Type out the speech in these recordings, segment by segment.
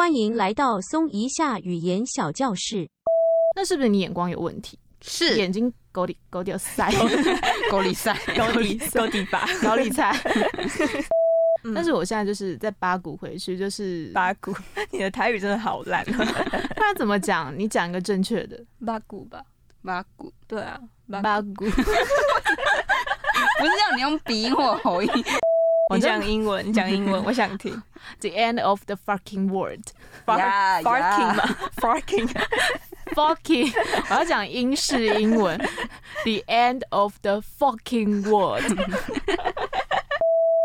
欢迎来到松一下语言小教室。那是不是你眼光有问题？是眼睛狗里狗掉塞，狗里塞，狗里高底吧，高丽菜。嗯但是我现在就是在八股回去，就是八股，你的台语真的好烂。不然怎么讲？你讲一个正确的八股吧，八股，对啊，八八股。不是让你用鼻音或喉音。你讲英文，你讲英文，我想听。The end of the fucking Farking yeah 嘛，fucking，fucking，我要讲英式英文。The end of the fucking world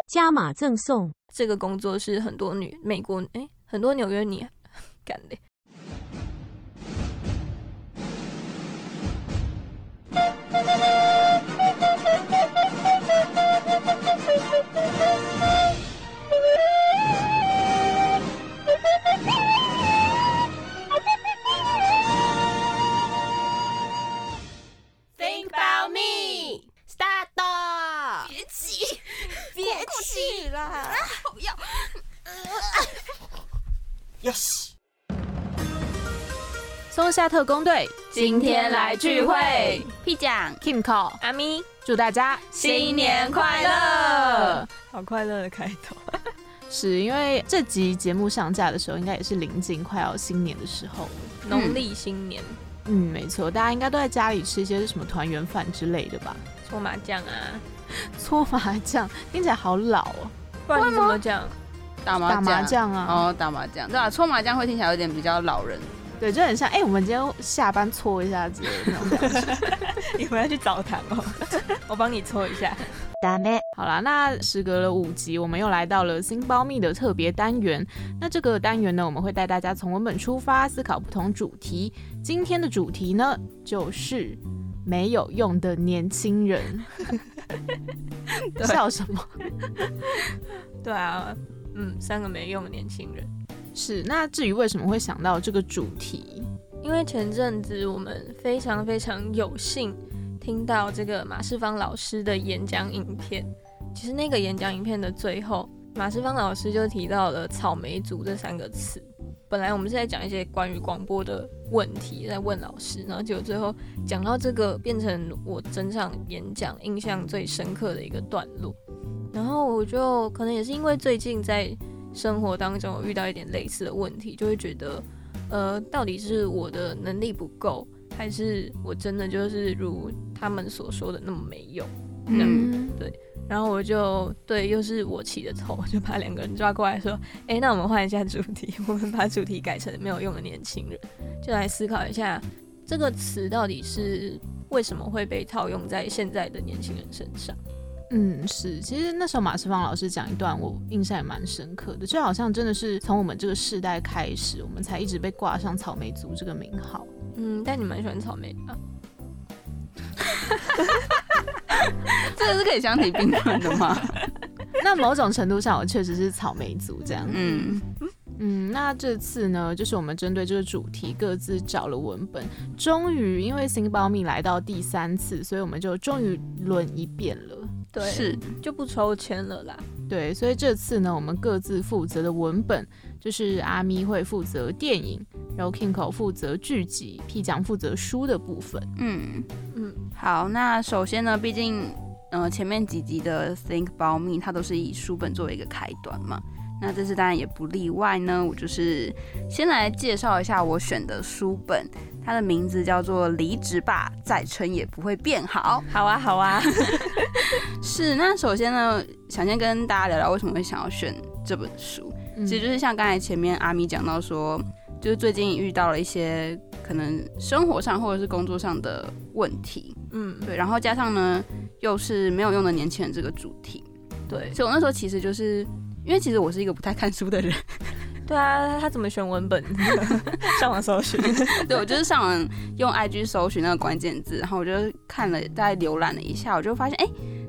加码赠送，这个工作是很多女美国哎、很多纽约女干的。别急啦！松下特工队今天来聚会，屁讲，Kim Call，阿咪，祝大家新年快乐！好快乐的开头。是因为这集节目上架的时候，应该也是临近快要新年的时候了。农历新年，嗯，没错，大家应该都在家里吃一些什么团圆饭之类的吧？搓麻将啊，搓麻将听起来好老哦，不然你怎么讲？打麻打麻将啊，哦，打麻将，对啊，搓麻将会听起来有点比较老人。对，就很像哎、我们今天下班搓一下之类的那种感觉。你回来去澡堂哦，我帮你搓一下。好啦，那时隔了五集，我们又来到了新包密的特别单元。那这个单元呢，我们会带大家从文本出发，思考不同主题。今天的主题呢，就是没有用的年轻人。对笑什么？对啊，嗯，三个没用的年轻人。是那至于为什么会想到这个主题，因为前阵子我们非常非常有幸听到这个马世芳老师的演讲影片。其实那个演讲影片的最后，马世芳老师就提到了“草莓族”这三个词。本来我们是在讲一些关于广播的问题，在问老师，然后结果最后讲到这个，变成我整场演讲印象最深刻的一个段落。然后我就可能也是因为最近在生活当中有遇到一点类似的问题，就会觉得呃，到底是我的能力不够，还是我真的就是如他们所说的那么没用？嗯，对。然后我就对，又是我起的头，我就把两个人抓过来说：“哎，那我们换一下主题，我们把主题改成没有用的年轻人，就来思考一下这个词到底是为什么会被套用在现在的年轻人身上。嗯，是，其实那时候马世芳老师讲一段，我印象也蛮深刻的，就好像真的是从我们这个世代开始，我们才一直被挂上草莓族这个名号。嗯，但你蛮喜欢草莓的、啊，这个是可以相提并论的吗？那某种程度上，我确实是草莓族这样。嗯，嗯，那这次呢，就是我们针对这个主题各自找了文本，终于因为新包蜜来到第三次，所以我们就终于轮一遍了。对，是就不抽签了啦。对，所以这次呢，我们各自负责的文本就是阿咪会负责电影，然后 Kinko 负责剧集，P 奖负责书的部分。嗯嗯，好，那首先呢，毕竟呃前面几集的 Think About Me 它都是以书本作为一个开端嘛，那这次当然也不例外呢。我就是先来介绍一下我选的书本，它的名字叫做《离职吧，再撑也不会变好》。好啊，好啊。是，那首先呢，想先跟大家聊聊为什么会想要选这本书。嗯其实就是像刚才前面阿咪讲到说，就是最近遇到了一些可能生活上或者是工作上的问题，嗯，对，然后加上呢又是没有用的年轻人这个主题，对，所以我那时候其实就是因为其实我是一个不太看书的人，对啊，他怎么选文本？上网搜寻。对我就是上网用 IG 搜寻那个关键字，然后我就看了大概浏览了一下，我就发现哎、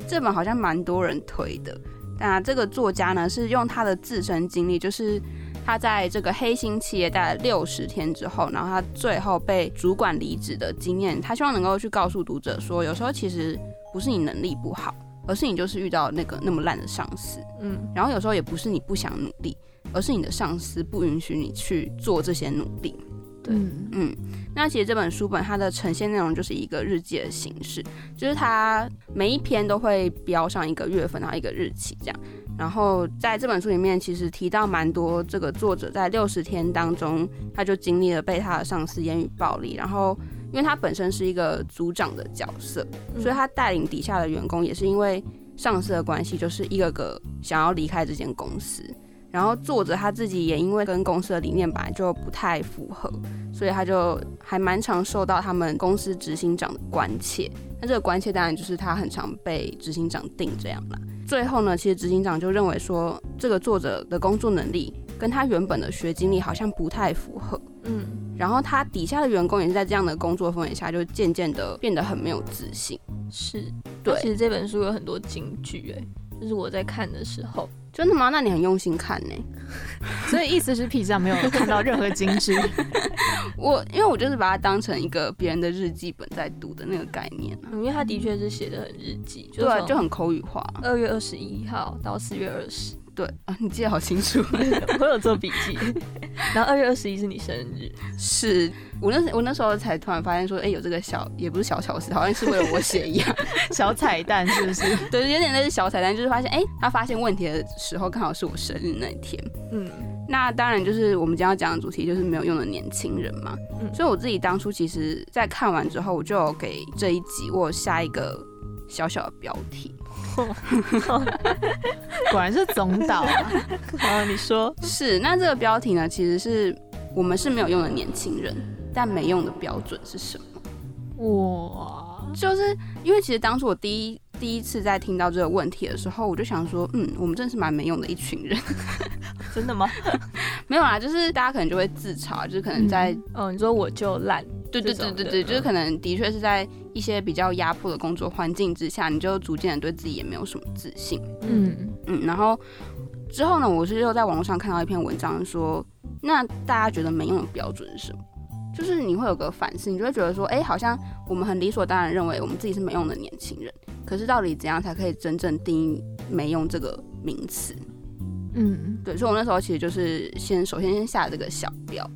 这本好像蛮多人推的。那这个作家呢是用他的自身经历，就是他在这个黑心企业待了六十天之后，然后他最后被主管离职的经验，他希望能够去告诉读者说，有时候其实不是你能力不好，而是你就是遇到那个那么烂的上司，嗯，然后有时候也不是你不想努力，而是你的上司不允许你去做这些努力。对嗯嗯，那其实这本书本它的呈现内容就是一个日记的形式，就是它每一篇都会标上一个月份，然后一个日期这样。然后在这本书里面，其实提到蛮多这个作者在六十天当中，他就经历了被他的上司言语暴力，然后因为他本身是一个组长的角色，所以他带领底下的员工也是因为上司的关系，就是一个个想要离开这间公司。然后作者他自己也因为跟公司的理念本来就不太符合，所以他就还蛮常受到他们公司执行长的关切。那这个关切当然就是他很常被执行长定这样啦。最后呢，其实执行长就认为说，这个作者的工作能力跟他原本的学经历好像不太符合。嗯，然后他底下的员工也是在这样的工作氛围下，就渐渐的变得很没有自信。是。对其实这本书有很多金句，哎，就是我在看的时候，真的吗？那你很用心看呢、所以意思是 P 上没有看到任何精致。我因为我就是把它当成一个别人的日记本在读的那个概念啊。嗯因为他的确是写的很日记，对啊，就很口语化。二月二十一号到四月二十，对啊，你记得好清楚。我有做笔记。然后二月二十一是你生日，是我那我那时候才突然发现说，哎、有这个小也不是小巧思，好像是为了我写一样。小彩蛋是不是？对，有点类似小彩蛋，就是发现，哎、他发现问题的时候刚好是我生日那一天。嗯，那当然就是我们今天要讲的主题就是没有用的年轻人嘛。嗯所以我自己当初其实，在看完之后，我就有给这一集我下一个小小的标题，果然是总导啊！好，你说，是那这个标题呢，其实是我们是没有用的年轻人，但没用的标准是什么？哇，就是因为其实当初我第一第一次在听到这个问题的时候，我就想说，嗯，我们真的是蛮没用的一群人。真的吗？没有啊，就是大家可能就会自嘲，就是可能在、哦，你说我就烂，对对对对对，就是嗯可能的确是在一些比较压迫的工作环境之下，你就逐渐的对自己也没有什么自信。嗯嗯，然后之后呢，我是又在网络上看到一篇文章说，那大家觉得没用的标准是什么？就是你会有个反思，你就会觉得说，哎、好像我们很理所当然认为我们自己是没用的年轻人，可是到底怎样才可以真正定义没用这个名词？嗯对，所以我那时候其实就是先首先先下这个小标。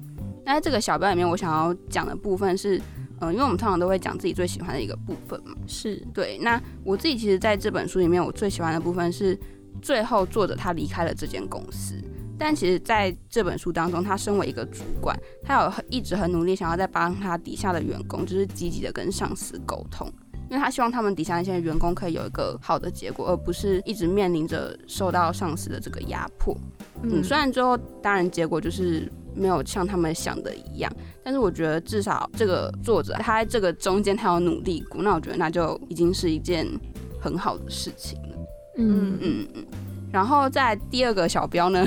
那在这个小标里面，我想要讲的部分是，嗯、因为我们通常都会讲自己最喜欢的一个部分嘛。是，对，那我自己其实在这本书里面，我最喜欢的部分是最后作者他离开了这间公司，但其实在这本书当中，他身为一个主管，他有很一直很努力想要在帮他底下的员工，就是积极的跟上司沟通。因为他希望他们底下那些员工可以有一个好的结果，而不是一直面临着受到上司的这个压迫。嗯，虽然最后当然结果就是没有像他们想的一样，但是我觉得至少这个作者他在这个中间他有努力过，那我觉得那就已经是一件很好的事情了。嗯嗯嗯。然后在第二个小标呢，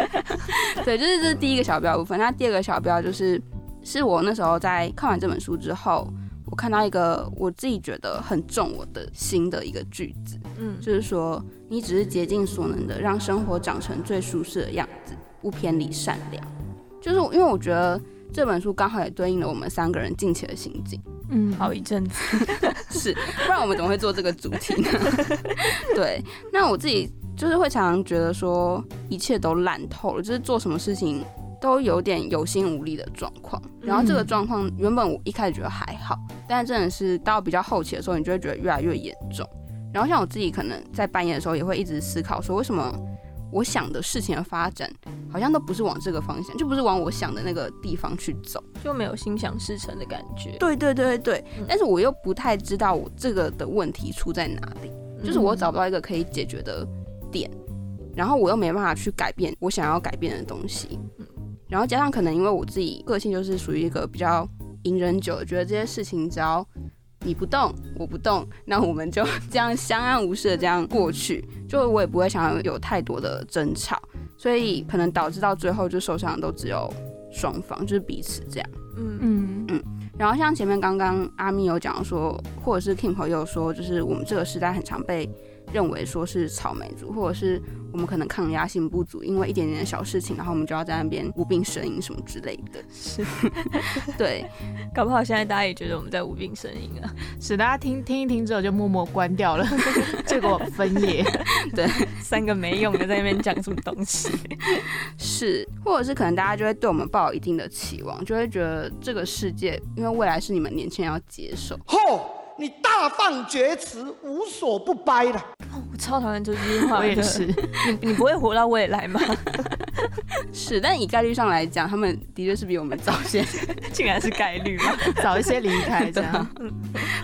对，就是这是第一个小标部分。那第二个小标就是是我那时候在看完这本书之后，我看到一个我自己觉得很重我的心的一个句子，嗯，就是说你只是竭尽所能的让生活长成最舒适的样子，不偏离善良。就是因为我觉得这本书刚好也对应了我们三个人近期的心境。嗯，好一阵子，是，不然我们怎么会做这个主题呢？对，那我自己就是会常常觉得说，一切都烂透了，就是做什么事情都有点有心无力的状况。然后这个嗯状况原本我一开始觉得还好，但真的是到比较后期的时候，你就会觉得越来越严重。然后像我自己可能在半夜的时候也会一直思考说，为什么我想的事情的发展好像都不是往这个方向，就不是往我想的那个地方去走。就没有心想事成的感觉。对对对对对嗯，但是我又不太知道我这个的问题出在哪里，就是我嗯找不到一个可以解决的点，然后我又没办法去改变我想要改变的东西，然后加上可能因为我自己个性就是属于一个比较隐忍久的，觉得这些事情只要你不动，我不动，那我们就 这样相安无事的这样过去，就我也不会想要有太多的争吵，所以可能导致到最后就受伤的都只有双方，就是彼此这样。嗯。嗯然后像前面刚刚阿咪有讲说，或者是 Kim 朋友说，就是我们这个时代很常被认为说是草莓族，或者是我们可能抗压性不足，因为一点点的小事情，然后我们就要在那边无病呻吟什么之类的。是，对，搞不好现在大家也觉得我们在无病呻吟啊。使 大家听听一听之后就默默关掉了，结果分页。三个没用的在那边讲什么东西？是，或者是可能大家就会对我们抱有一定的期望，就会觉得这个世界，因为未来是你们年轻人要接手。嚯，你大放厥词，无所不掰了。我超讨厌这句话，我也是。你你不会活到未来吗？是，但以概率上来讲，他们的确是比我们早些，竟然是概率吗？早一些离开这样。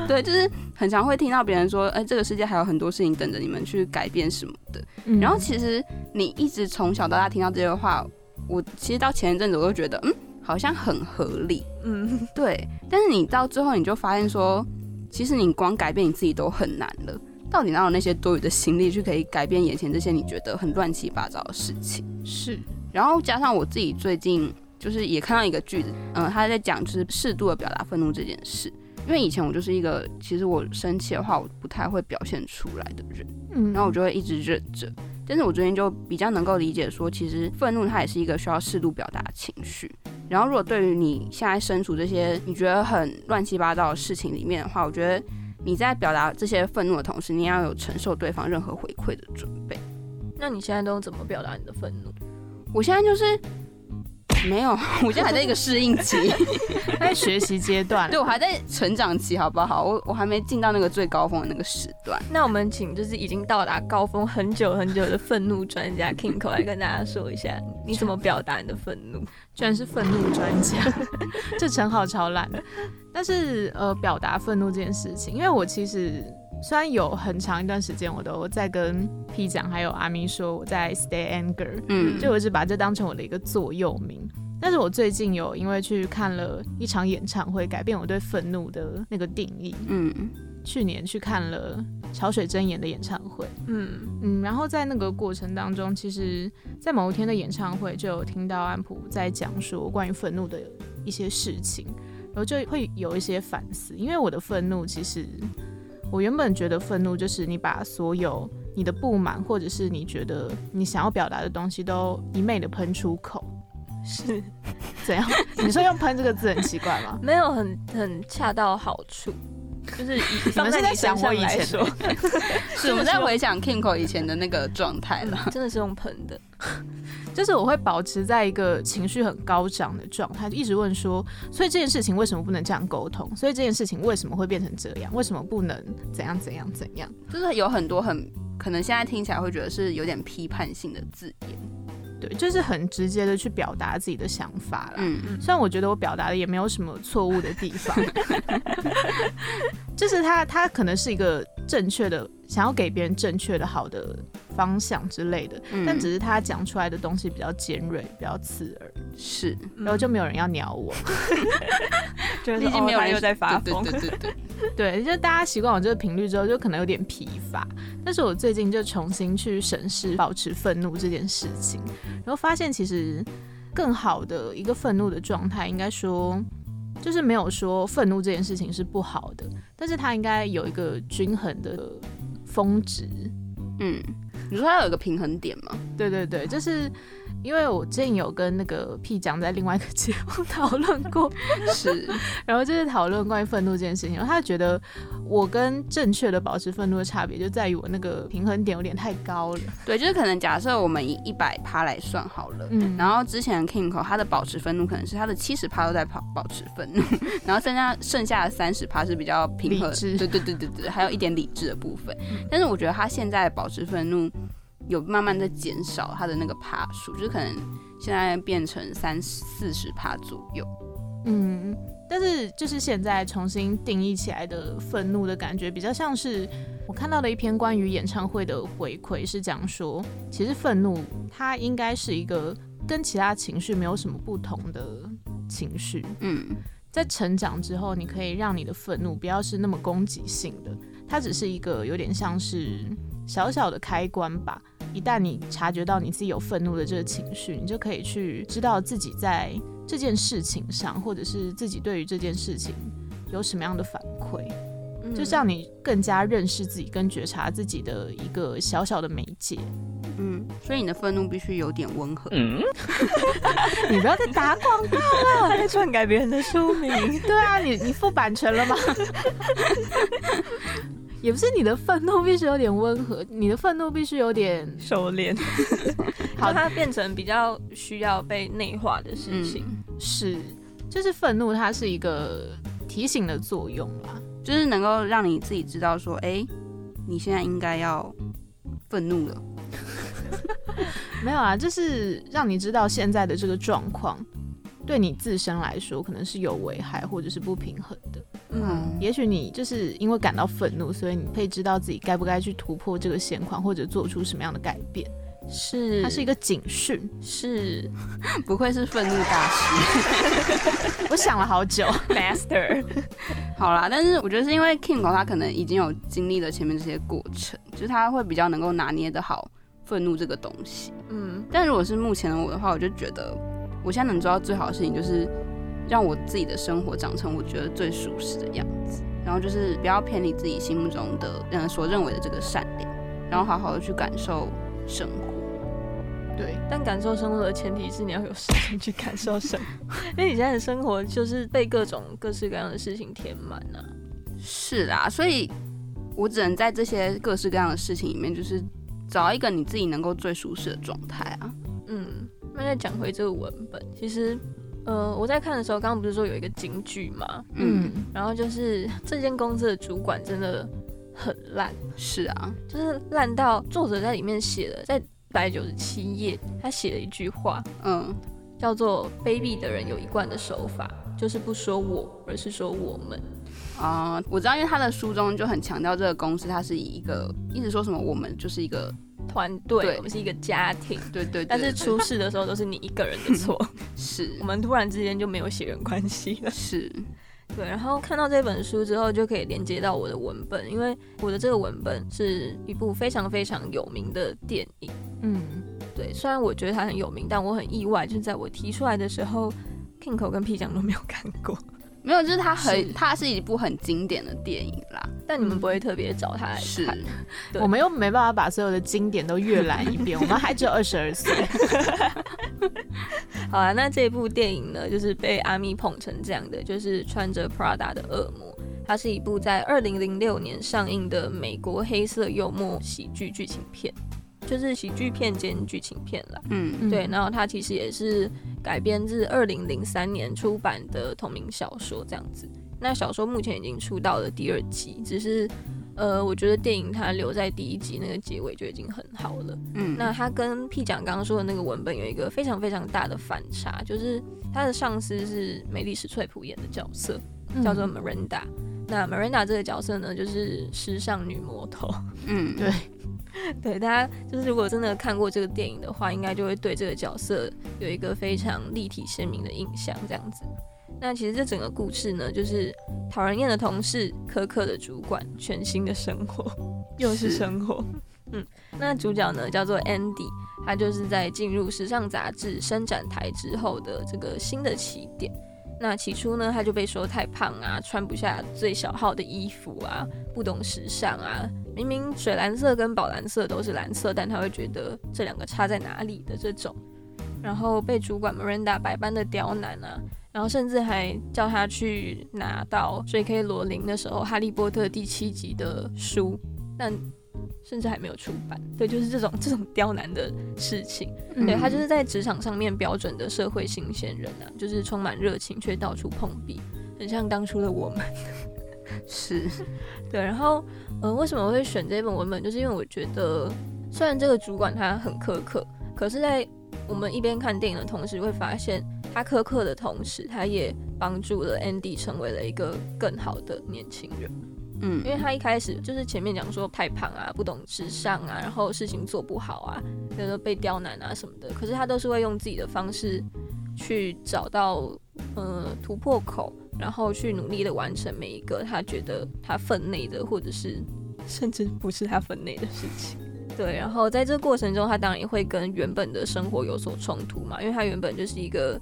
对，就是很常会听到别人说，哎，这个世界还有很多事情等着你们去改变什么的。嗯然后其实你一直从小到大听到这些话，我其实到前一阵子我都觉得，嗯，好像很合理。嗯，对，但是你到最后你就发现说，其实你光改变你自己都很难了。到底哪有那些多余的心力去可以改变眼前这些你觉得很乱七八糟的事情？是，然后加上我自己最近就是也看到一个句子，嗯、他在讲就是适度的表达愤怒这件事。因为以前我就是一个，其实我生气的话，我不太会表现出来的人，嗯然后我就会一直忍着。但是我最近就比较能够理解说，其实愤怒它也是一个需要适度表达的情绪。然后如果对于你现在身处这些你觉得很乱七八糟的事情里面的话，我觉得你在表达这些愤怒的同时，你要有承受对方任何回馈的准备。那你现在都怎么表达你的愤怒？我现在就是没有，我现在还在一个适应期，在学习阶段对，我还在成长期，好不好？我我还没进到那个最高峰的那个时段。那我们请就是已经到达高峰很久很久的愤怒专家 Kingo 来跟大家说一下，你怎么表达你的愤怒？居然是愤怒专家，这称号超烂的。但是呃，表达愤怒这件事情，因为我其实虽然有很长一段时间我都在跟 P 讲还有阿咪说我在 stay anger，嗯，就我一直把这当成我的一个座右铭。但是我最近有因为去看了一场演唱会，改变我对愤怒的那个定义。嗯。去年去看了潮水真言的演唱会，嗯，嗯，然后在那个过程当中，其实，在某一天的演唱会就有听到安普在讲说关于愤怒的一些事情，然后就会有一些反思，因为我的愤怒其实，我原本觉得愤怒就是你把所有你的不满或者是你觉得你想要表达的东西都一昧的喷出口，是怎样？你说用喷这个字很奇怪吗？没有很很恰到好处，就是以 你放们是在在你身上想我以前来说，是我们在回想 Kingo 以前的那个状态了。真的是用喷的。就是我会保持在一个情绪很高涨的状态，一直问说，所以这件事情为什么不能这样沟通？所以这件事情为什么会变成这样？为什么不能怎样怎样怎样？就是有很多很可能现在听起来会觉得是有点批判性的字眼。对，就是很直接的去表达自己的想法啦。嗯虽然我觉得我表达的也没有什么错误的地方 就是他他可能是一个正确的，想要给别人正确的好的方向之类的，嗯。但只是他讲出来的东西比较尖锐，比较刺耳，是，然后就没有人要鸟我。就是毕竟没有人又在发疯。对。对对对对，对，就大家习惯我这个频率之后，就可能有点疲乏。但是我最近就重新去审视保持愤怒这件事情，然后发现其实更好的一个愤怒的状态，应该说就是没有说愤怒这件事情是不好的，但是它应该有一个均衡的峰值。嗯，你说它有一个平衡点吗？对对对，就是因为我之前有跟那个 P 讲在另外一个节目 讨论过，是，然后就是讨论关于愤怒这件事情，然后他觉得我跟正确的保持愤怒的差别就在于我那个平衡点有点太高了。对，就是可能假设我们以一百趴来算好了。嗯，然后之前 Kingo 他的保持愤怒可能是他的七十趴都在保保持愤怒，然后剩下剩下的三十趴是比较平和，理智对对对对对，还有一点理智的部分。但是我觉得他现在保持愤怒有慢慢在减少它的那个趴数，就是可能现在变成三四十趴左右。嗯，但是就是现在重新定义起来的愤怒的感觉，比较像是我看到的一篇关于演唱会的回馈，是讲说，其实愤怒它应该是一个跟其他情绪没有什么不同的情绪。嗯在成长之后，你可以让你的愤怒不要是那么攻击性的，它只是一个有点像是小小的开关吧。一旦你察觉到你自己有愤怒的这个情绪，你就可以去知道自己在这件事情上，或者是自己对于这件事情有什么样的反馈，嗯就让你更加认识自己跟觉察自己的一个小小的媒介。嗯，所以你的愤怒必须有点温和。你不要再打广告。他 在篡改别人的书名。对啊，你你付版权了吗？也不是你的愤怒必须有点温和，你的愤怒必须有点收敛，好 好，它变成比较需要被内化的事情。嗯，是，就是愤怒，它是一个提醒的作用啦。就是能够让你自己知道说，哎、你现在应该要愤怒了。没有啊，就是让你知道现在的这个状况，对你自身来说可能是有危害或者是不平衡的。嗯，也许你就是因为感到愤怒，所以你可以知道自己该不该去突破这个现况，或者做出什么样的改变。是，它是一个警讯。是 不愧是愤怒大师。我想了好久，master，好啦，但是我觉得是因为 Kingo 他可能已经有经历了前面这些过程，就是他会比较能够拿捏得好愤怒这个东西。嗯，但如果是目前的我的话，我就觉得我现在能做到最好的事情就是让我自己的生活长成我觉得最舒适的样子，然后就是不要偏离自己心目中的嗯所认为的这个善良，然后好好的去感受生活。对，但感受生活的前提是你要有时间去感受生活，因为你现在的生活就是被各种各式各样的事情填满啊。是啦，所以我只能在这些各式各样的事情里面，就是找一个你自己能够最舒适的状态啊。嗯，那再讲回这个文本，其实，呃，我在看的时候，刚刚不是说有一个金句嘛，嗯，然后就是 这间公司的主管真的很烂，是啊，就是烂到作者在里面写了，在百九十七页，他写了一句话，嗯。叫做“卑鄙的人有一贯的手法，就是不说我，而是说我们。啊、我知道，因为他的书中就很强调这个公司，它是以一个一直说什么我们就是一个团队，我们是一个家庭。对对对。但是出事的时候都是你一个人的错，是。我们突然之间就没有血缘关系了。是。对，然后看到这本书之后，就可以连接到我的文本，因为我的这个文本是一部非常非常有名的电影。嗯，对，虽然我觉得它很有名，但我很意外，就是在我提出来的时候，Kingo 跟 P 酱都没有看过，没有，就是它很它是一部很经典的电影啦，但你们不会特别找它来是 看。我们又没办法把所有的经典都阅览一遍，我们还只有二十二岁。好啊，那这部电影呢，就是被阿咪捧成这样的，就是穿着 Prada 的恶魔。它是一部在二零零六年上映的美国黑色幽默喜剧剧情片，就是喜剧片兼剧情片了。嗯对，然后它其实也是改编自二零零三年出版的同名小说这样子。那小说目前已经出到了第二集，只是呃，我觉得电影它留在第一集那个结尾就已经很好了。嗯那它跟 P 讲刚刚说的那个文本有一个非常非常大的反差，就是他的上司是梅丽史翠普演的角色，叫做 Miranda。那 Miranda 这个角色呢，就是时尚女魔头。嗯对 对，大家就是如果真的看过这个电影的话，应该就会对这个角色有一个非常立体鲜明的印象，这样子。那其实这整个故事呢，就是讨人厌的同事、苛刻的主管、全新的生活，又是是生活。嗯，那主角呢叫做 Andy，他就是在进入时尚杂志伸展台之后的这个新的起点。那起初呢，他就被说太胖啊，穿不下最小号的衣服啊，不懂时尚啊。明明水蓝色跟宝蓝色都是蓝色，但他会觉得这两个差在哪里的这种。然后被主管 Miranda 百般的刁难啊，然后甚至还叫他去拿到 J.K. 罗琳那时候《哈利波特》第七集的书，但甚至还没有出版。对，就是这种这种刁难的事情。嗯对他就是在职场上面标准的社会新鲜人啊，就是充满热情却到处碰壁，很像当初的我们。是对，然后呃，为什么会选这本文本？就是因为我觉得，虽然这个主管他很苛刻，可是在我们一边看电影的同时，会发现他苛刻的同时，他也帮助了 Andy 成为了一个更好的年轻人。嗯因为他一开始就是前面讲说太胖啊，不懂时尚啊，然后事情做不好啊，有时候被刁难啊什么的，可是他都是会用自己的方式去找到呃突破口，然后去努力的完成每一个他觉得他分内的，或者是甚至不是他分内的事情。对，然后在这个过程中，他当然也会跟原本的生活有所冲突嘛，因为他原本就是一个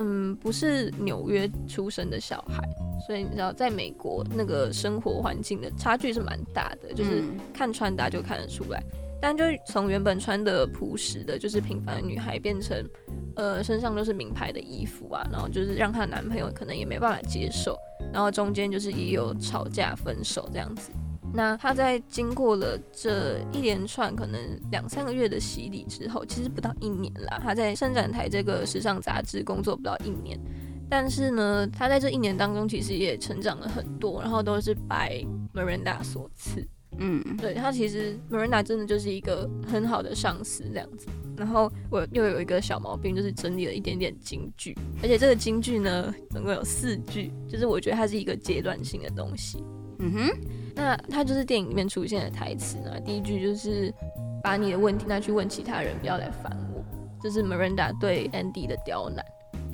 嗯不是纽约出生的小孩，所以你知道，在美国那个生活环境的差距是蛮大的，就是嗯看穿搭就看得出来。但就从原本穿的朴实的，就是平凡的女孩，变成呃身上都是名牌的衣服啊，然后就是让她男朋友可能也没办法接受，然后中间就是也有吵架分手这样子。那他在经过了这一连串可能两三个月的洗礼之后，其实不到一年啦，他在伸展台这个时尚杂志工作不到一年，但是呢，他在这一年当中其实也成长了很多，然后都是拜 Miranda 所赐。嗯，对他其实 Miranda 真的就是一个很好的上司这样子。然后我又有一个小毛病，就是整理了一点点京剧，而且这个京剧呢，总共有四句，就是我觉得它是一个阶段性的东西。嗯哼，那它就是电影里面出现的台词呢。第一句就是把你的问题拿去问其他人，不要来烦我。这是 Miranda 对 Andy 的刁难，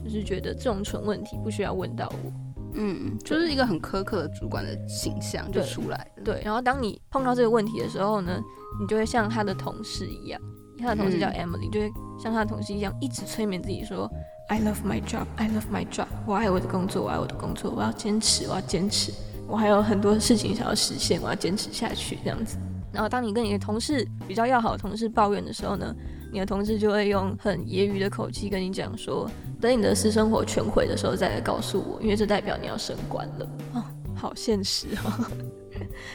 就是觉得这种蠢问题不需要问到我。嗯，就是一个很苛刻的主管的形象就出来了。对，然后当你碰到这个问题的时候呢，你就会像他的同事一样，他的同事叫嗯 Emily，、就会像他的同事一样，一直催眠自己说，I love my job, I love my job，我爱我的工作，我爱我的工作，我要坚持，我要坚持，我还有很多事情想要实现，我要坚持下去，这样子。然后当你跟你的同事比较要好的同事抱怨的时候呢，你的同事就会用很揶揄的口气跟你讲说，等你的私生活全毁的时候再来告诉我，因为这代表你要升官了。哦，好现实哦。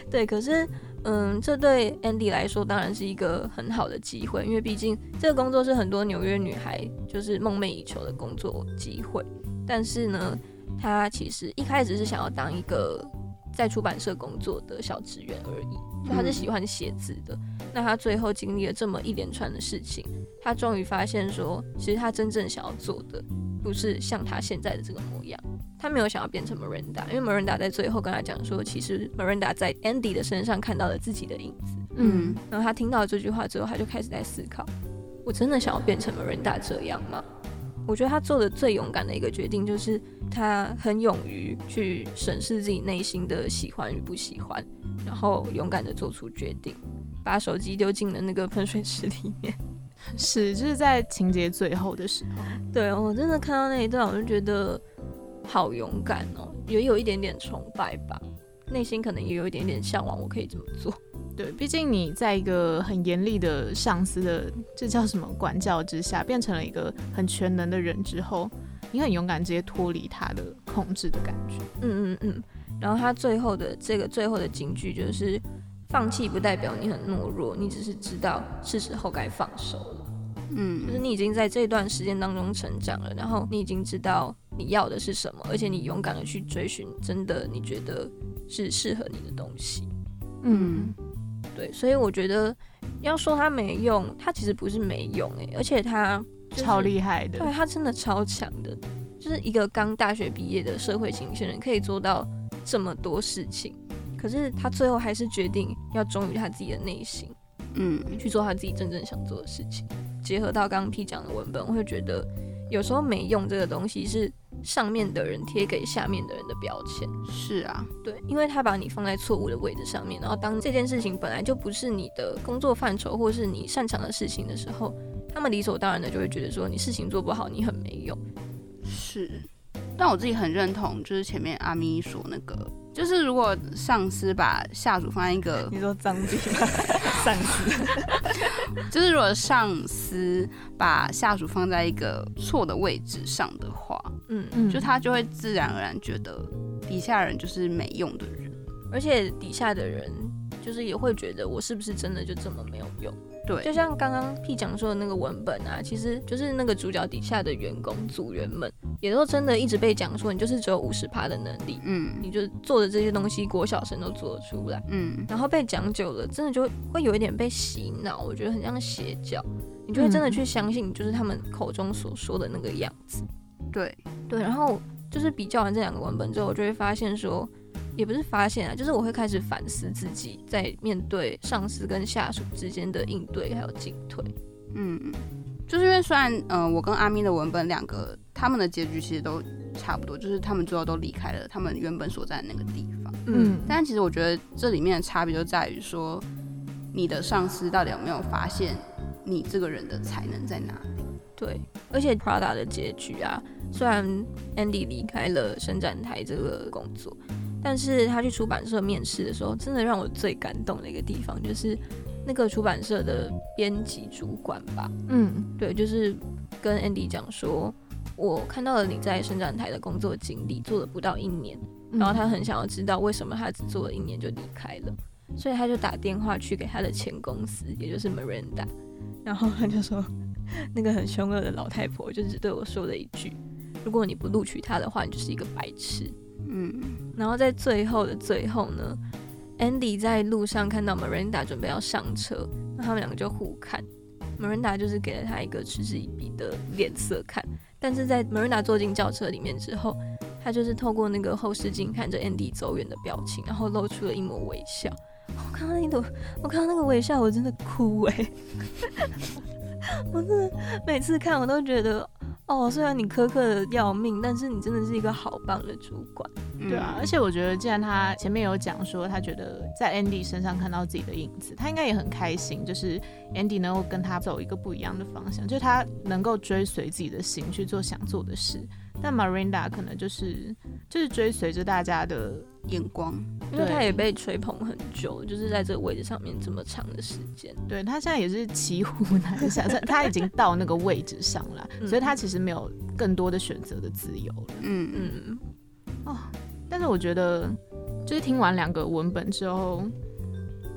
对，可是，嗯，这对 Andy 来说当然是一个很好的机会，因为毕竟这个工作是很多纽约女孩就是梦寐以求的工作机会。但是呢，他其实一开始是想要当一个在出版社工作的小职员而已，就他是喜欢写字的。那他最后经历了这么一连串的事情，他终于发现说，其实他真正想要做的不是像他现在的这个模样。他没有想要变成 Miranda，因为 Miranda 在最后跟他讲说，其实 Miranda 在 Andy 的身上看到了自己的影子。嗯，然后他听到这句话之后，他就开始在思考：我真的想要变成 Miranda 这样吗？我觉得他做的最勇敢的一个决定，就是他很勇于去审视自己内心的喜欢与不喜欢，然后勇敢的做出决定，把手机丢进了那个喷水池里面。是，就是在情节最后的时候，对我真的看到那一段，我就觉得好勇敢哦，也有一点点崇拜吧，内心可能也有一点点向往，我可以这么做。对，毕竟你在一个很严厉的上司的这叫什么管教之下，变成了一个很全能的人之后，你很勇敢直接脱离他的控制的感觉。嗯嗯嗯。然后他最后的这个最后的警句就是：放弃不代表你很懦弱，你只是知道是时候该放手了。嗯就是你已经在这段时间当中成长了，然后你已经知道你要的是什么，而且你勇敢的去追寻真的你觉得是适合你的东西。嗯，对，所以我觉得要说他没用，他其实不是没用诶、而且他、就是超厉害的。对他真的超强的，就是一个刚大学毕业的社会新鲜人可以做到这么多事情，可是他最后还是决定要忠于他自己的内心，嗯去做他自己真正想做的事情。结合到刚刚 P 讲的文本，我会觉得有时候没用这个东西是上面的人贴给下面的人的标签。是啊，对，因为他把你放在错误的位置上面，然后当这件事情本来就不是你的工作范畴或是你擅长的事情的时候，他们理所当然的就会觉得说你事情做不好，你很没用。是。但我自己很认同，就是前面阿咪说那个，就是如果上司把下属放在一个 你说脏逼吗？上司？就是如果上司把下属放在一个错的位置上的话，嗯，嗯就他就会自然而然觉得底下人就是没用的人。而且底下的人就是也会觉得我是不是真的就这么没有用？对，就像刚刚 P 讲说的那个文本啊，其实就是那个主角底下的员工组员们，也都真的一直被讲说你就是只有五十趴的能力，嗯。你就做的这些东西国小生都做得出来。嗯，然后被讲久了，真的就会有一点被洗脑，我觉得很像邪教，你就会真的去相信，就是他们口中所说的那个样子。对，对，然后就是比较完这两个文本之后，我就会发现说，也不是发现啊，就是我会开始反思自己在面对上司跟下属之间的应对还有进退。嗯，就是因为虽然嗯、呃我跟阿咪的文本两个他们的结局其实都差不多，就是他们最后都离开了他们原本所在的那个地方。嗯，但其实我觉得这里面的差别就在于说，你的上司到底有没有发现你这个人的才能在哪里？对，而且 Prada 的结局啊，虽然 Andy 离开了伸展台这个工作，但是他去出版社面试的时候，真的让我最感动的一个地方就是那个出版社的编辑主管吧，嗯。对，就是跟 Andy 讲说，我看到了你在伸展台的工作经历，做了不到一年，然后他很想要知道为什么他只做了一年就离开了，所以他就打电话去给他的前公司，也就是 Miranda，然后他就说，那个很凶恶的老太婆就只对我说了一句，如果你不录取他的话，你就是一个白痴。嗯，然后在最后的最后呢，Andy 在路上看到 Miranda 准备要上车，那他们两个就互看，Miranda 就是给了他一个嗤之以鼻的脸色看，但是在 Miranda 坐进轿车里面之后，他就是透过那个后视镜看着 Andy 走远的表情，然后露出了一抹微笑。我看到那朵，我看到那个微笑，我真的哭哎、我真的每次看我都觉得，哦，虽然你苛刻的要命，但是你真的是一个好棒的主管。对啊，而且我觉得，既然他前面有讲说，他觉得在 Andy 身上看到自己的影子，他应该也很开心，就是 Andy 能够跟他走一个不一样的方向，就是他能够追随自己的心去做想做的事。但 Marinda 可能就是就是追随着大家的，眼光，因为对他也被吹捧很久，就是在这个位置上面这么长的时间。对他现在也是骑虎难下，他他已经到那个位置上了，嗯所以他其实没有更多的选择的自由了。嗯嗯，嗯，但是我觉得，就是听完两个文本之后，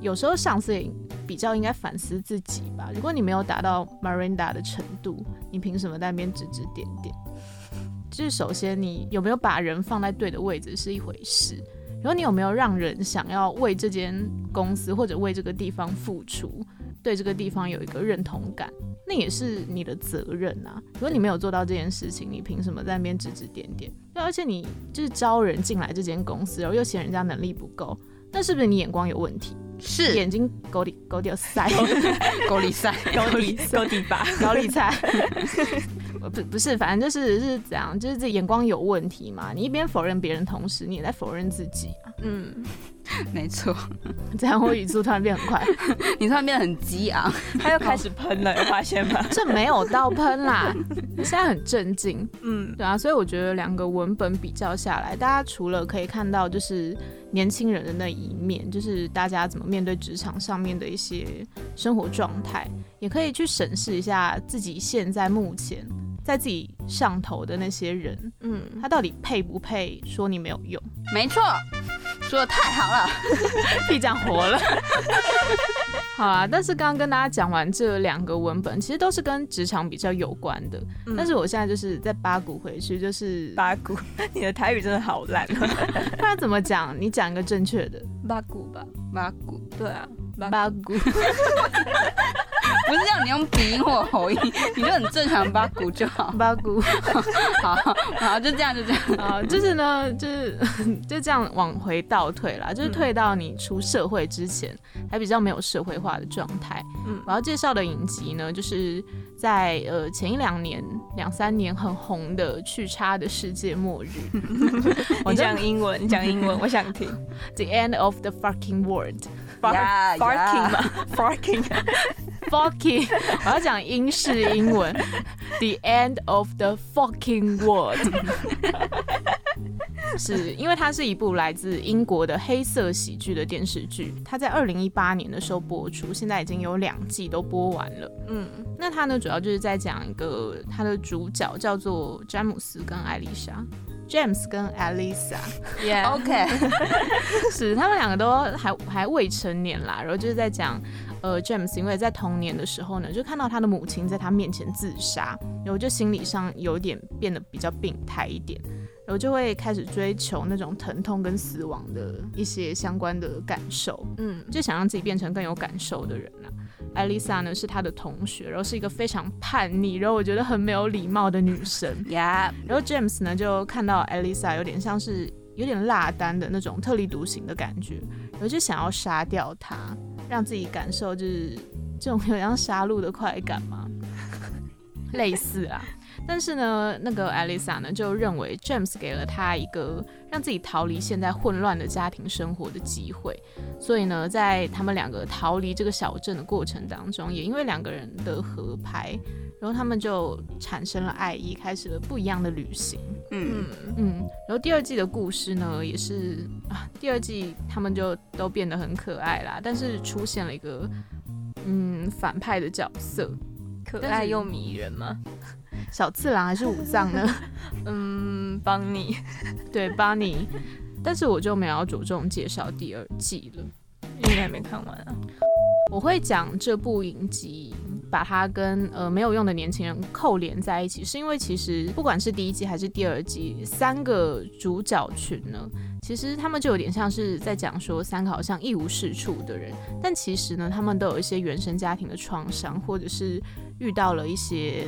有时候上司也比较应该反思自己吧。如果你没有达到 Marinda 的程度，你凭什么在那边指指点点？就是首先你有没有把人放在对的位置是一回事，然后你有没有让人想要为这间公司或者为这个地方付出，对这个地方有一个认同感，那也是你的责任啊。如果你没有做到这件事情，你凭什么在那边指指点点？对，而且你就是招人进来这间公司，然后又嫌人家能力不够，那是不是你眼光有问题？是眼睛狗里狗掉塞，狗里赛，高底高底吧。高丽菜。不不是，反正就是是怎样，就是这眼光有问题嘛。你一边否认别人，同时你也在否认自己啊。嗯，没错，这样我语速突然变很快，你突然变得很激昂，他又开始喷了，有发现吗？这没有到喷啦，现在很震惊。嗯，对啊，所以我觉得两个文本比较下来，大家除了可以看到就是年轻人的那一面，就是大家怎么面对职场上面的一些生活状态，也可以去审视一下自己现在目前在自己上头的那些人，嗯，他到底配不配说你没有用？没错，说的太好了，屁讲活了。好啊，但是刚刚跟大家讲完这两个文本，其实都是跟职场比较有关的。嗯但是我现在就是在八股回去，就是八股，你的台语真的好烂。不然怎么讲？你讲一个正确的八股吧，八股对啊，八八股。鼻音或喉音，你就很正常八股就好，八股 好好就这样就这样，啊，就是呢，就是就这样往回倒退啦，就是退到你出社会之前，还比较没有社会化的状态。嗯我要介绍的影集呢，就是在呃前一两年、两三年很红的《去差的世界末日》我你讲英文，你讲英文，我想听。，The End of the Fucking World。呀 Farking 吧，Farking。Fucking，我要讲英式英文，The end of the fucking world，是因为它是一部来自英国的黑色喜剧的电视剧，它在二零一八年的时候播出，现在已经有两季都播完了。嗯那它呢，主要就是在讲一个它的主角叫做詹姆斯跟艾丽莎，James 跟 Alisa。，Yeah，，OK，是他们两个都还还未成年啦，然后就是在讲，呃，James 因为在童年的时候呢，就看到他的母亲在他面前自杀，然后就心理上有点变得比较病态一点，然后就会开始追求那种疼痛跟死亡的一些相关的感受，嗯就想让自己变成更有感受的人啦。艾丽莎呢是他的同学，然后是一个非常叛逆，然后我觉得很没有礼貌的女生。呀，然后 James 呢就看到艾丽莎有点像是有点落单的那种特立独行的感觉，然后就想要杀掉她，让自己感受就是这种有点像杀戮的快感嘛，类似啊。但是呢，那个艾丽莎呢就认为 James 给了她一个让自己逃离现在混乱的家庭生活的机会，所以呢，在他们两个逃离这个小镇的过程当中，也因为两个人的合拍，然后他们就产生了爱意，开始了不一样的旅行。嗯，嗯嗯，然后第二季的故事呢，也是啊，第二季他们就都变得很可爱啦，但是出现了一个嗯反派的角色，可爱又迷人吗？小次郎还是武藏呢？嗯，帮你，对，帮你。但是我就没有要着重介绍第二季了。因为还没看完啊。我会讲这部影集，把它跟呃没有用的年轻人扣连在一起，是因为其实不管是第一季还是第二季，三个主角群呢，其实他们就有点像是在讲说三个好像一无是处的人，但其实呢，他们都有一些原生家庭的创伤，或者是遇到了一些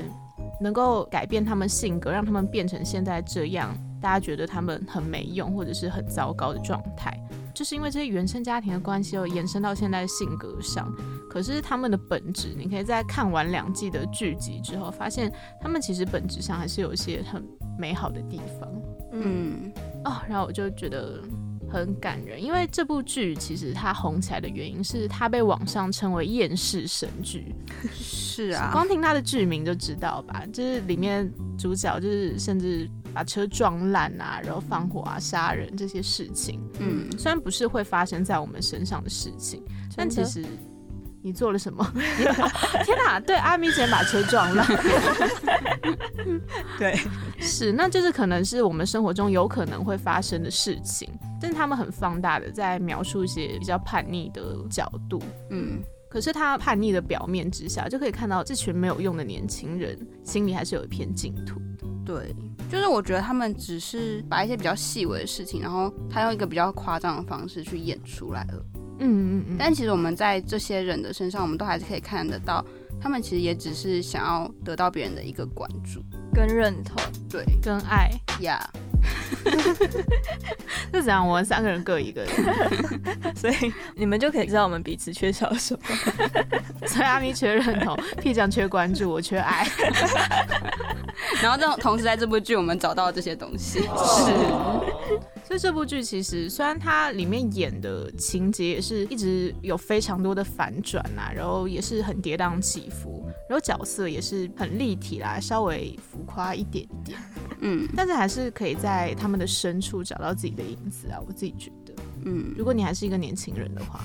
能够改变他们性格，让他们变成现在这样，大家觉得他们很没用或者是很糟糕的状态。就是因为这些原生家庭的关系，又延伸到现在的性格上。可是他们的本质，你可以在看完两季的剧集之后，发现他们其实本质上还是有一些很美好的地方嗯，哦。然后我就觉得很感人，因为这部剧其实它红起来的原因是它被网上称为厌世神剧。是啊，光听它的剧名就知道吧，就是里面主角就是甚至把车撞烂啊，然后放火啊、杀人这些事情。嗯，虽然不是会发生在我们身上的事情，但其实你做了什么？天哪！对，阿咪竟然把车撞了。对，是，那就是可能是我们生活中有可能会发生的事情，但是他们很放大的在描述一些比较叛逆的角度。嗯，可是他叛逆的表面之下，就可以看到这群没有用的年轻人心里还是有一片净土。对，就是我觉得他们只是把一些比较细微的事情，然后他用一个比较夸张的方式去演出来了。嗯嗯嗯。但其实我们在这些人的身上，我们都还是可以看得到，他们其实也只是想要得到别人的一个关注。跟认同，对跟爱呀，是怎样？我们三个人各一个人，所以你们就可以知道我们彼此缺少什么。所以阿咪缺认同，屁酱缺关注，我缺爱。然后这种同时在这部剧，我们找到这些东西。是，所以这部剧其实虽然它里面演的情节也是一直有非常多的反转啊，然后也是很跌宕起伏，然后角色也是很立体啦，稍微浮夸一点点，嗯但是还是可以在他们的深处找到自己的影子啊，我自己觉得。嗯，如果你还是一个年轻人的话，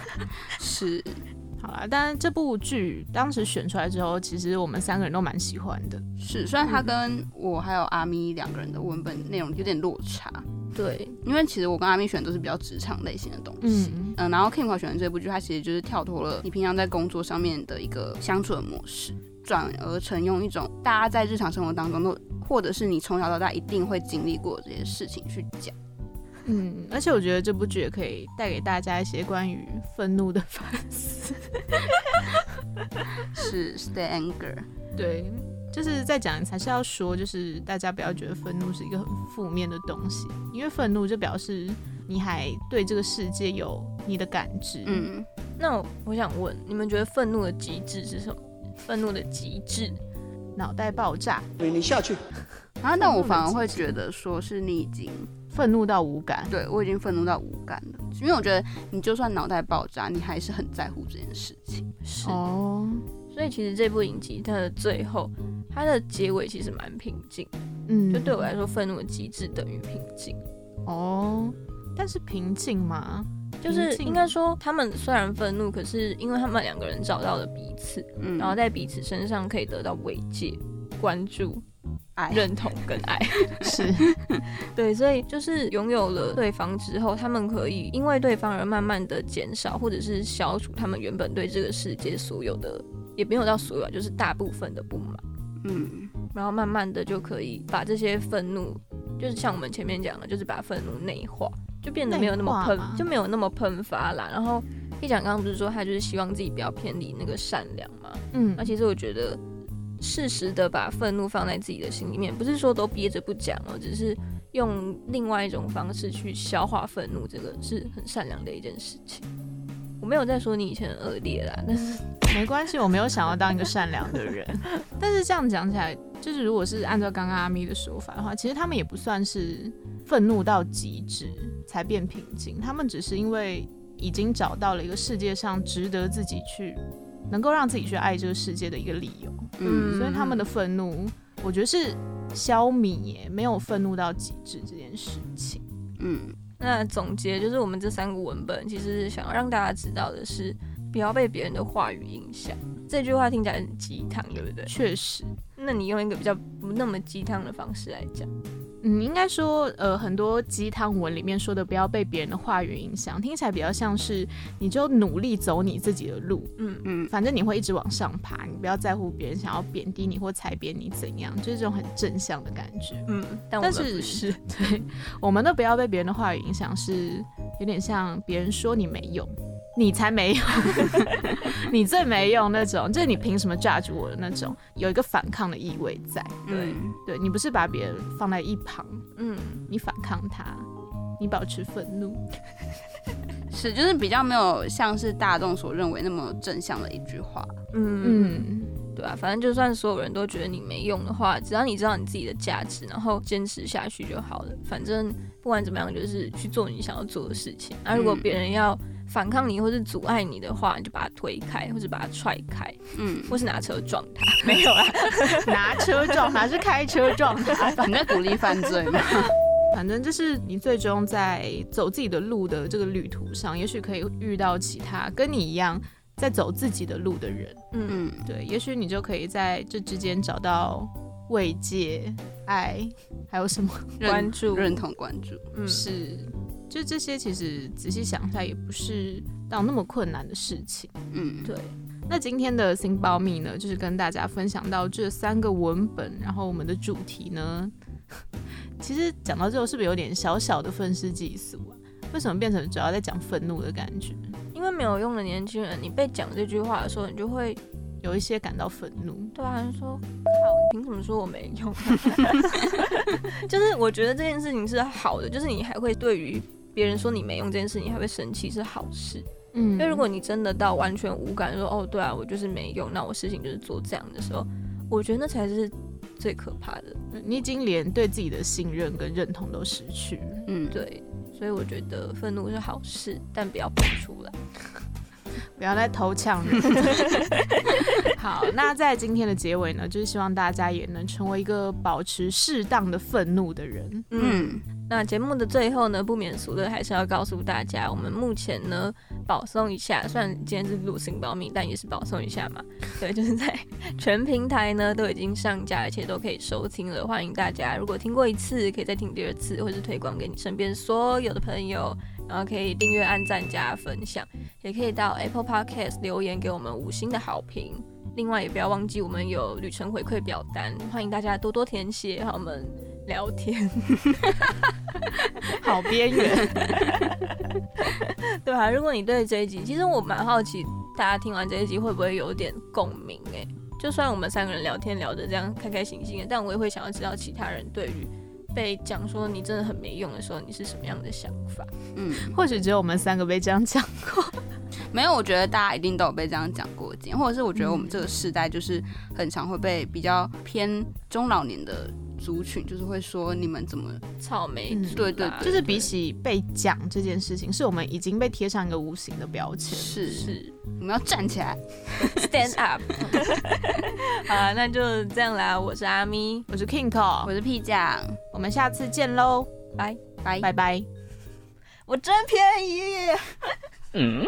是，好啦，但是这部剧当时选出来之后，其实我们三个人都蛮喜欢的。是，虽然他跟我还有阿咪两个人的文本内容有点落差，对，因为其实我跟阿咪选的都是比较职场类型的东西。嗯，嗯，然后 Kim 华选的这部剧，它其实就是跳脱了你平常在工作上面的一个相处的模式，转而成用一种大家在日常生活当中都，或者是你从小到大一定会经历过这些事情去讲。嗯，而且我觉得这部剧也可以带给大家一些关于愤怒的反思。是 Stay Anger，对，就是在讲，还是要说，就是大家不要觉得愤怒是一个很负面的东西，因为愤怒就表示你还对这个世界有你的感知。嗯，那我我想问，你们觉得愤怒的极致是什么？愤怒的极致，脑袋爆炸，对你下去。然后但我反而会觉得说是你已经愤怒到无感。对我已经愤怒到无感了，因为我觉得你就算脑袋爆炸，你还是很在乎这件事情。是哦，所以其实这部影集它的最后，它的结尾其实蛮平静，嗯，就对我来说，愤怒的极致等于平静。哦，但是平静吗？就是应该说，他们虽然愤怒，可是因为他们两个人找到了彼此，嗯，然后在彼此身上可以得到慰藉、关注、爱。认同跟爱。是，对，所以就是拥有了对方之后，他们可以因为对方而慢慢的减少，或者是消除他们原本对这个世界所有的，也没有到所有啊，就是大部分的不满。嗯。然后慢慢的就可以把这些愤怒，就是像我们前面讲的，就是把愤怒内化，就变得没有那么喷就没有那么喷发啦。然后一讲刚刚不是说他就是希望自己不要偏离那个善良嘛？嗯那其实我觉得适时的把愤怒放在自己的心里面，不是说都憋着不讲哦，只是用另外一种方式去消化愤怒，这个是很善良的一件事情。我没有在说你以前很恶劣啦，但是 没关系，我没有想要当一个善良的人。但是这样讲起来，就是如果是按照刚刚阿咪的说法的话，其实他们也不算是愤怒到极致才变平静，他们只是因为已经找到了一个世界上值得自己去，能够让自己去爱这个世界的一个理由，嗯。所以他们的愤怒，我觉得是消弭耶，没有愤怒到极致这件事情。嗯。那总结就是我们这三个文本，其实想要让大家知道的是，不要被别人的话语影响。这句话听起来很鸡汤，对不对？确实，那你用一个比较不那么鸡汤的方式来讲，嗯，应该说，呃，很多鸡汤文里面说的不要被别人的话语影响，听起来比较像是你就努力走你自己的路，嗯嗯，反正你会一直往上爬，你不要在乎别人想要贬低你或踩扁你怎样，就是这种很正向的感觉。嗯，但我们但是是，对，我们都不要被别人的话语影响，是有点像别人说你没用，你才没用，你最没用那种，就是你凭什么 judge 我的那种，有一个反抗的意味在。对，对你不是把别人放在一旁，嗯，你反抗他，你保持愤怒。是就是比较没有像是大众所认为那么正向的一句话。嗯嗯，对啊，反正就算所有人都觉得你没用的话，只要你知道你自己的价值，然后坚持下去就好了。反正不管怎么样，就是去做你想要做的事情。那、如果嗯别人要反抗你或是阻碍你的话，你就把他推开，或者把他踹开，嗯，或是拿车撞他。没有啦，拿车撞他是开车撞他，你在鼓励犯罪吗？反正就是你最终在走自己的路的这个旅途上，也许可以遇到其他跟你一样在走自己的路的人。嗯，嗯，对，也许你就可以在这之间找到慰藉、爱，还有什么？关注认同关注。嗯，是，就这些，其实仔细想一下，也不是到那么困难的事情。嗯，对，那今天的新保密呢，就是跟大家分享到这三个文本，然后我们的主题呢，其实讲到最后是不是有点小小的愤世嫉俗啊？为什么变成主要在讲愤怒的感觉？因为没有用的年轻人，你被讲这句话的时候，你就会有一些感到愤怒。对啊，你说靠，你凭什么说我没用？就是我觉得这件事情是好的，就是你还会对于别人说你没用这件事，你还会生气是好事。嗯因为如果你真的到完全无感，说哦对啊，我就是没用，那我事情就是做这样的时候，我觉得那才是最可怕的。你已经连对自己的信任跟认同都失去了。嗯，对，所以我觉得愤怒是好事，但不要喷出来。不要再偷抢人。好，那在今天的结尾呢，就是希望大家也能成为一个保持适当的愤怒的人。嗯，那节目的最后呢，不免俗的还是要告诉大家，我们目前呢保送一下，虽然今天是录新保密，但也是保送一下嘛。对，就是在全平台呢都已经上架，而且都可以收听了。欢迎大家，如果听过一次，可以再听第二次，或是推广给你身边所有的朋友。然后可以订阅、按赞、加分享，也可以到 Apple Podcast 留言给我们五星的好评。另外，也不要忘记我们有旅程回馈表单，欢迎大家多多填写，和我们聊天。好边缘。对啊，如果你对这一集，其实我蛮好奇，大家听完这一集会不会有点共鸣？哎，就算我们三个人聊天聊得这样开开心心的，但我也会想要知道其他人对于被讲说你真的很没用的时候，你是什么样的想法？嗯，或许只有我们三个被这样讲过。没有，我觉得大家一定都有被这样讲过或者是我觉得我们这个时代就是很常会被比较偏中老年的族群，就是会说你们怎么草莓对对就是比起被讲这件事情，是我们已经被贴上一个无形的标签。是是我们要站起来。stand up。好啊，那就这样啦。我是阿咪，我是 Kingo，我是屁酱，我们下次见喽，拜。拜拜拜。我真便宜。嗯。